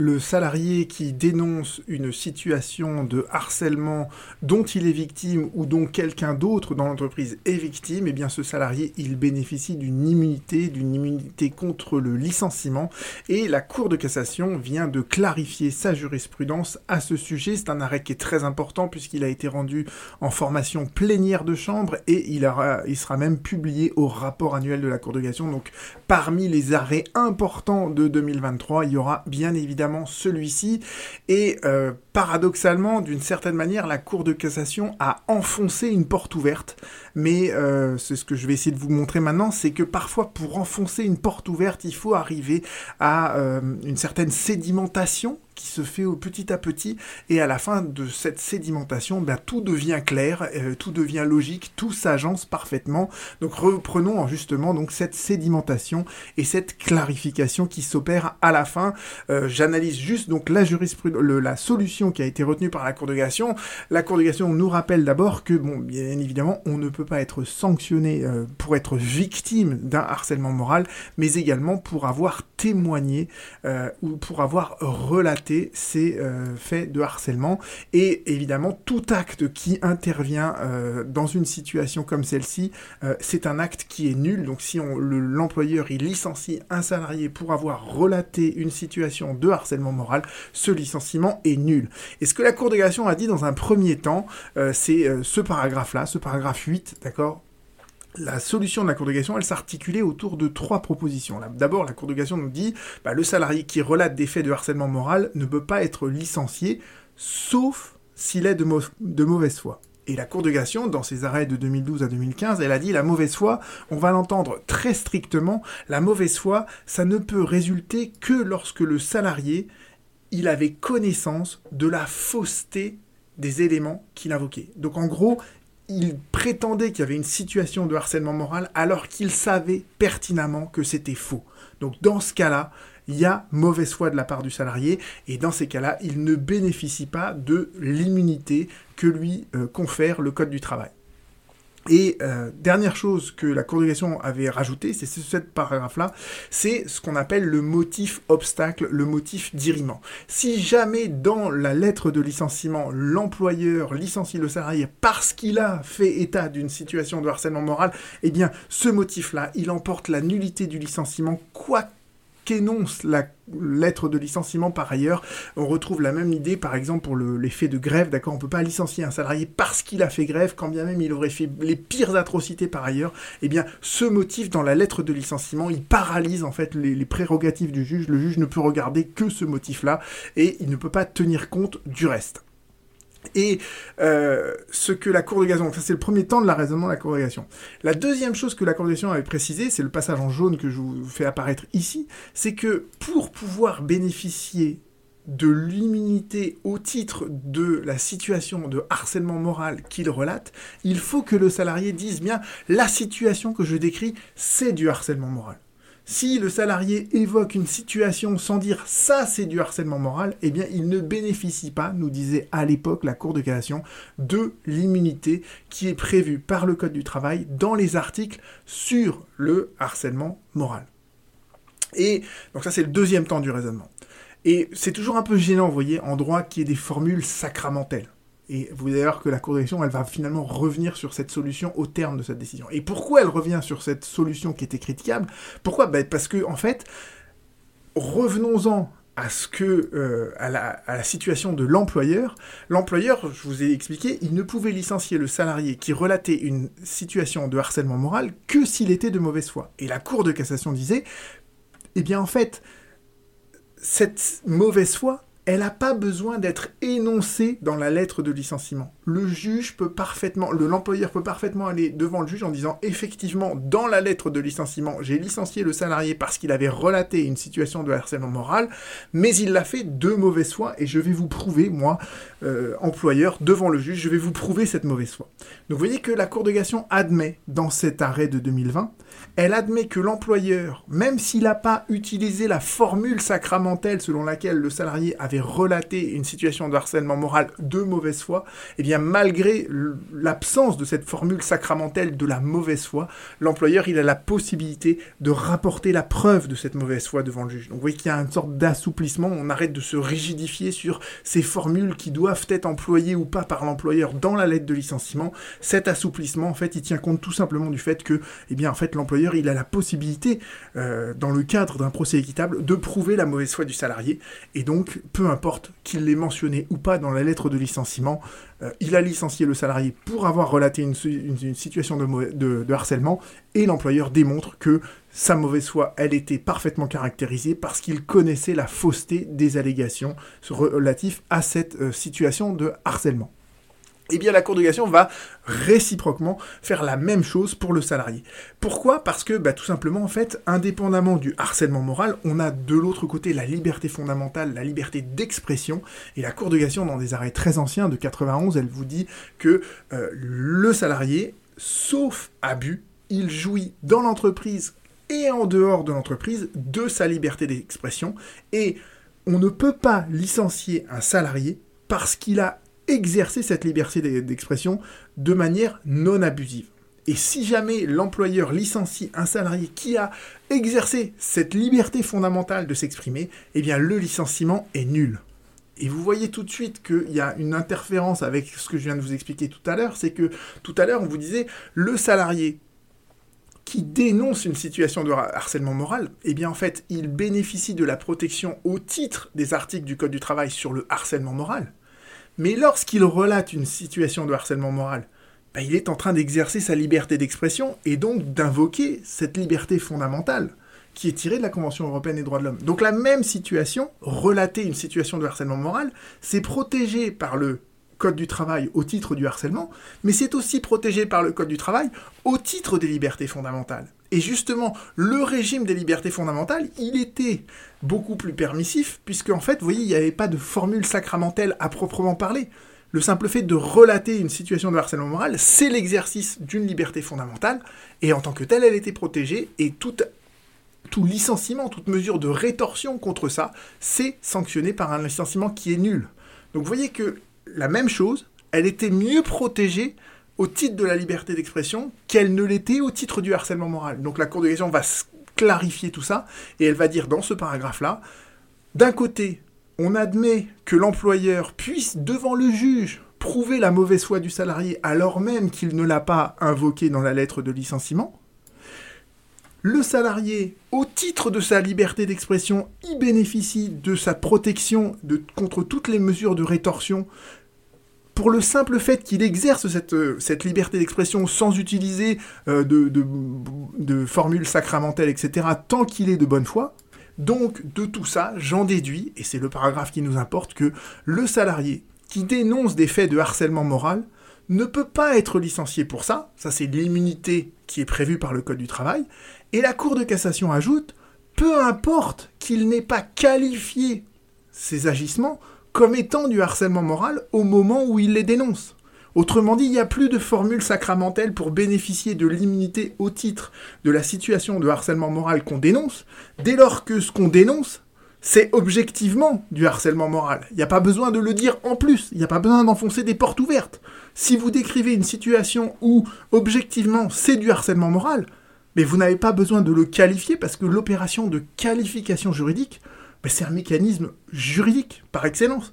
le salarié qui dénonce une situation de harcèlement dont il est victime ou dont quelqu'un d'autre dans l'entreprise est victime, eh bien ce salarié, il bénéficie d'une immunité, d'une immunité contre le licenciement. Et la Cour de cassation vient de clarifier sa jurisprudence à ce sujet. C'est un arrêt qui est très important puisqu'il a été rendu en formation plénière de chambre et il, il sera même publié au rapport annuel de la Cour de cassation. Donc parmi les arrêts importants de 2023, il y aura bien évidemment celui-ci. Et euh, paradoxalement, d'une certaine manière, la Cour de cassation a enfoncé une porte ouverte. Mais euh, c'est ce que je vais essayer de vous montrer maintenant, c'est que parfois pour enfoncer une porte ouverte, il faut arriver à euh, une certaine sédimentation qui se fait au petit à petit et à la fin de cette sédimentation, ben, tout devient clair, euh, tout devient logique, tout s'agence parfaitement. Donc reprenons justement donc cette sédimentation et cette clarification qui s'opère à la fin. Euh, j'analyse juste donc la jurisprudence, la solution qui a été retenue par la Cour de cassation. La Cour de cassation nous rappelle d'abord que bon, bien évidemment, on ne peut pas être sanctionné euh, pour être victime d'un harcèlement moral, mais également pour avoir témoigné ou pour avoir relaté ces euh, faits de harcèlement. Et évidemment, tout acte qui intervient euh, dans une situation comme celle-ci, euh, c'est un acte qui est nul. Donc si l'employeur il licencie un salarié pour avoir relaté une situation de harcèlement moral, ce licenciement est nul. Et ce que la Cour de cassation a dit dans un premier temps, c'est ce paragraphe-là, ce paragraphe 8, d'accord la solution de la Cour de elle s'articulait autour de trois propositions. D'abord, la Cour de nous dit bah, le salarié qui relate des faits de harcèlement moral ne peut pas être licencié, sauf s'il est de, de, mauvaise foi. Et la Cour de cassation, dans ses arrêts de 2012 à 2015, elle a dit la mauvaise foi, on va l'entendre très strictement, la mauvaise foi, ça ne peut résulter que lorsque le salarié, il avait connaissance de la fausseté des éléments qu'il invoquait. Donc en gros, il prétendait qu'il y avait une situation de harcèlement moral alors qu'il savait pertinemment que c'était faux. Donc dans ce cas-là, il y a mauvaise foi de la part du salarié et dans ces cas-là, il ne bénéficie pas de l'immunité que lui euh, confère le Code du travail. Et euh, dernière chose que la cassation avait rajouté, c'est ce paragraphe-là, c'est ce qu'on appelle le motif obstacle, le motif d'irriment. Si jamais dans la lettre de licenciement, l'employeur licencie le salarié parce qu'il a fait état d'une situation de harcèlement moral, eh bien ce motif-là, il emporte la nullité du licenciement, quoi qu'énonce la lettre de licenciement par ailleurs. On retrouve la même idée par exemple pour l'effet de grève, d'accord? On peut pas licencier un salarié parce qu'il a fait grève, quand bien même il aurait fait les pires atrocités par ailleurs. Eh bien, ce motif dans la lettre de licenciement, il paralyse en fait les, les prérogatives du juge. Le juge ne peut regarder que ce motif-là et il ne peut pas tenir compte du reste. Et euh, ce que la Cour de cassation, ça c'est le premier temps de la raisonnement de la Cour de cassation. La deuxième chose que la Cour de cassation avait précisé, c'est le passage en jaune que je vous fais apparaître ici, c'est que pour pouvoir bénéficier de l'immunité au titre de la situation de harcèlement moral qu'il relate, il faut que le salarié dise bien la situation que je décris, c'est du harcèlement moral. Si le salarié évoque une situation sans dire ça c'est du harcèlement moral, eh bien il ne bénéficie pas, nous disait à l'époque la Cour de cassation, de l'immunité qui est prévue par le Code du travail dans les articles sur le harcèlement moral. Et donc ça c'est le deuxième temps du raisonnement. Et c'est toujours un peu gênant, vous voyez, en droit qui est des formules sacramentelles. Et vous allez voir que la Cour elle va finalement revenir sur cette solution au terme de cette décision. Et pourquoi elle revient sur cette solution qui était critiquable? Pourquoi? Ben, Parce que, en fait, revenons-en à ce que euh, à, la, à, la, situation de l'employeur. L'employeur, je vous ai expliqué, il ne pouvait licencier le salarié qui relatait une situation de harcèlement moral que s'il était de mauvaise foi. Et la Cour de cassation disait, eh bien en fait, cette mauvaise foi, elle n'a pas besoin d'être énoncée dans la lettre de licenciement. Le juge peut parfaitement, le l'employeur peut parfaitement aller devant le juge en disant effectivement dans la lettre de licenciement j'ai licencié le salarié parce qu'il avait relaté une situation de harcèlement moral, mais il l'a fait de mauvaise foi et je vais vous prouver moi euh, employeur devant le juge je vais vous prouver cette mauvaise foi. Donc vous voyez que la Cour de cassation admet dans cet arrêt de 2020 elle admet que l'employeur, même s'il n'a pas utilisé la formule sacramentelle selon laquelle le salarié avait relaté une situation de harcèlement moral de mauvaise foi, eh bien malgré l'absence de cette formule sacramentelle de la mauvaise foi, l'employeur il a la possibilité de rapporter la preuve de cette mauvaise foi devant le juge. Donc vous voyez qu'il y a une sorte d'assouplissement, on arrête de se rigidifier sur ces formules qui doivent être employées ou pas par l'employeur dans la lettre de licenciement. Cet assouplissement en fait il tient compte tout simplement du fait que eh bien l'employeur il a la possibilité, euh, dans le cadre d'un procès équitable, de prouver la mauvaise foi du salarié. Et donc, peu importe qu'il l'ait mentionné ou pas dans la lettre de licenciement, euh, il a licencié le salarié pour avoir relaté une, situation de, harcèlement, et l'employeur démontre que sa mauvaise foi, elle était parfaitement caractérisée parce qu'il connaissait la fausseté des allégations relatives à cette euh, situation de harcèlement eh bien la Cour de cassation va réciproquement faire la même chose pour le salarié. Pourquoi? Parce que bah, tout simplement, en fait, indépendamment du harcèlement moral, on a de l'autre côté la liberté fondamentale, la liberté d'expression, et la Cour de cassation, dans des arrêts très anciens de 91, elle vous dit que euh, le salarié, sauf abus, il jouit dans l'entreprise et en dehors de l'entreprise de sa liberté d'expression, et on ne peut pas licencier un salarié parce qu'il a exercer cette liberté d'expression de manière non abusive. Et si jamais l'employeur licencie un salarié qui a exercé cette liberté fondamentale de s'exprimer, eh bien le licenciement est nul. Et vous voyez tout de suite qu'il y a une interférence avec ce que je viens de vous expliquer tout à l'heure, c'est que tout à l'heure on vous disait le salarié qui dénonce une situation de harcèlement moral, eh bien en fait il bénéficie de la protection au titre des articles du Code du travail sur le harcèlement moral. Mais lorsqu'il relate une situation de harcèlement moral, ben, il est en train d'exercer sa liberté d'expression et donc d'invoquer cette liberté fondamentale qui est tirée de la Convention européenne des droits de l'homme. Donc la même situation, relater une situation de harcèlement moral, c'est protégé par le Code du travail au titre du harcèlement, mais c'est aussi protégé par le Code du travail au titre des libertés fondamentales. Et justement, le régime des libertés fondamentales, il était beaucoup plus permissif, puisque en fait, vous voyez, il n'y avait pas de formule sacramentelle à proprement parler. Le simple fait de relater une situation de harcèlement moral, c'est l'exercice d'une liberté fondamentale, et en tant que telle, elle était protégée, et tout, tout licenciement, toute mesure de rétorsion contre ça, c'est sanctionné par un licenciement qui est nul. Donc vous voyez que la même chose, elle était mieux protégée au titre de la liberté d'expression qu'elle ne l'était au titre du harcèlement moral. Donc la Cour de cassation va clarifier tout ça et elle va dire dans ce paragraphe-là, d'un côté, on admet que l'employeur puisse, devant le juge, prouver la mauvaise foi du salarié alors même qu'il ne l'a pas invoqué dans la lettre de licenciement. Le salarié, au titre de sa liberté d'expression, y bénéficie de sa protection contre toutes les mesures de rétorsion pour le simple fait qu'il exerce cette, euh, liberté d'expression sans utiliser euh, de, de, formules sacramentelles, etc., tant qu'il est de bonne foi. Donc, de tout ça, j'en déduis, et c'est le paragraphe qui nous importe, que le salarié qui dénonce des faits de harcèlement moral ne peut pas être licencié pour ça, ça c'est l'immunité qui est prévue par le Code du travail, et la Cour de cassation ajoute, peu importe qu'il n'ait pas qualifié ses agissements comme étant du harcèlement moral au moment où il les dénonce. Autrement dit, il n'y a plus de formule sacramentelle pour bénéficier de l'immunité au titre de la situation de harcèlement moral qu'on dénonce, dès lors que ce qu'on dénonce, c'est objectivement du harcèlement moral. Il n'y a pas besoin de le dire en plus, il n'y a pas besoin d'enfoncer des portes ouvertes. Si vous décrivez une situation où objectivement c'est du harcèlement moral, mais vous n'avez pas besoin de le qualifier parce que l'opération de qualification juridique c'est un mécanisme juridique par excellence.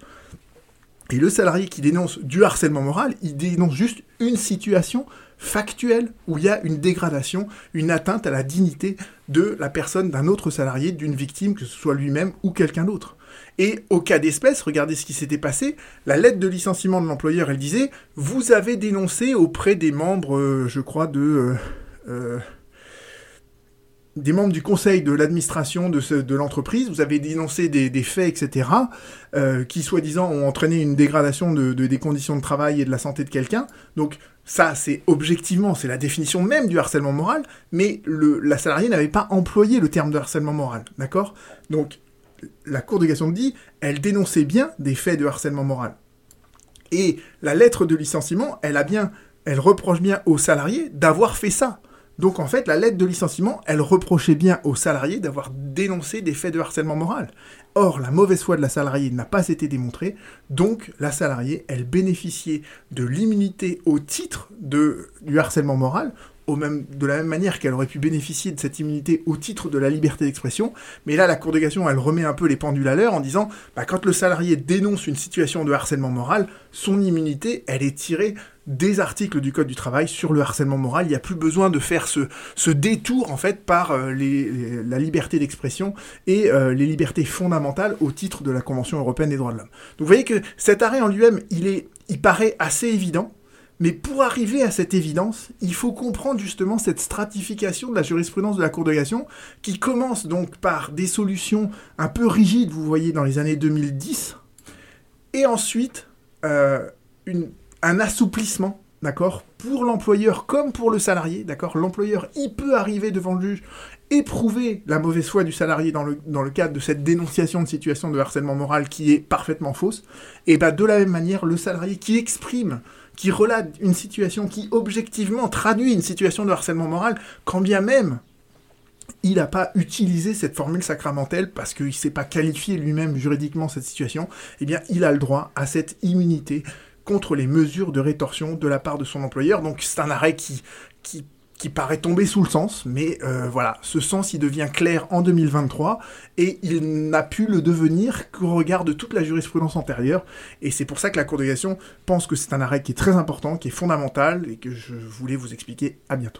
Et le salarié qui dénonce du harcèlement moral, il dénonce juste une situation factuelle où il y a une dégradation, une atteinte à la dignité de la personne d'un autre salarié, d'une victime, que ce soit lui-même ou quelqu'un d'autre. Et au cas d'espèce, regardez ce qui s'était passé, la lettre de licenciement de l'employeur, elle disait, vous avez dénoncé auprès des membres, euh, je crois, de... Euh, euh, des membres du conseil de l'administration de, l'entreprise, vous avez dénoncé des, faits, etc., euh, qui soi-disant ont entraîné une dégradation de, des conditions de travail et de la santé de quelqu'un. Donc ça, c'est objectivement, c'est la définition même du harcèlement moral, mais la salariée n'avait pas employé le terme de harcèlement moral, d'accord? Donc la Cour de cassation dit, elle dénonçait bien des faits de harcèlement moral. Et la lettre de licenciement, elle a bien, elle reproche bien au salarié d'avoir fait ça Donc en fait, la lettre de licenciement, elle reprochait bien au salarié d'avoir dénoncé des faits de harcèlement moral. Or, la mauvaise foi de la salariée n'a pas été démontrée, donc la salariée, elle bénéficiait de l'immunité au titre du harcèlement moral, de la même manière qu'elle aurait pu bénéficier de cette immunité au titre de la liberté d'expression. Mais là, la Cour de elle remet un peu les pendules à l'heure en disant, bah, quand le salarié dénonce une situation de harcèlement moral, son immunité, elle est tirée des articles du Code du travail sur le harcèlement moral. Il n'y a plus besoin de faire ce, ce détour, en fait, par euh, les, la liberté d'expression et euh, les libertés fondamentales au titre de la Convention européenne des droits de l'homme. Donc vous voyez que cet arrêt en lui-même, il, il paraît assez évident, mais pour arriver à cette évidence, il faut comprendre justement cette stratification de la jurisprudence de la Cour de cassation, qui commence donc par des solutions un peu rigides, vous voyez, dans les années 2010, et ensuite euh, une, un assouplissement, d'accord, pour l'employeur comme pour le salarié, d'accord. L'employeur, il peut arriver devant le juge et prouver la mauvaise foi du salarié dans le, dans le cadre de cette dénonciation de situation de harcèlement moral qui est parfaitement fausse. Et bah de la même manière, le salarié qui exprime qui relate une situation qui objectivement traduit une situation de harcèlement moral, quand bien même il n'a pas utilisé cette formule sacramentelle parce qu'il ne s'est pas qualifié lui-même juridiquement cette situation, eh bien il a le droit à cette immunité contre les mesures de rétorsion de la part de son employeur. Donc c'est un arrêt qui, qui qui paraît tomber sous le sens, mais euh, voilà, ce sens il devient clair en 2023 et il n'a pu le devenir qu'au regard de toute la jurisprudence antérieure. Et c'est pour ça que la Cour de cassation pense que c'est un arrêt qui est très important, qui est fondamental et que je voulais vous expliquer. À bientôt.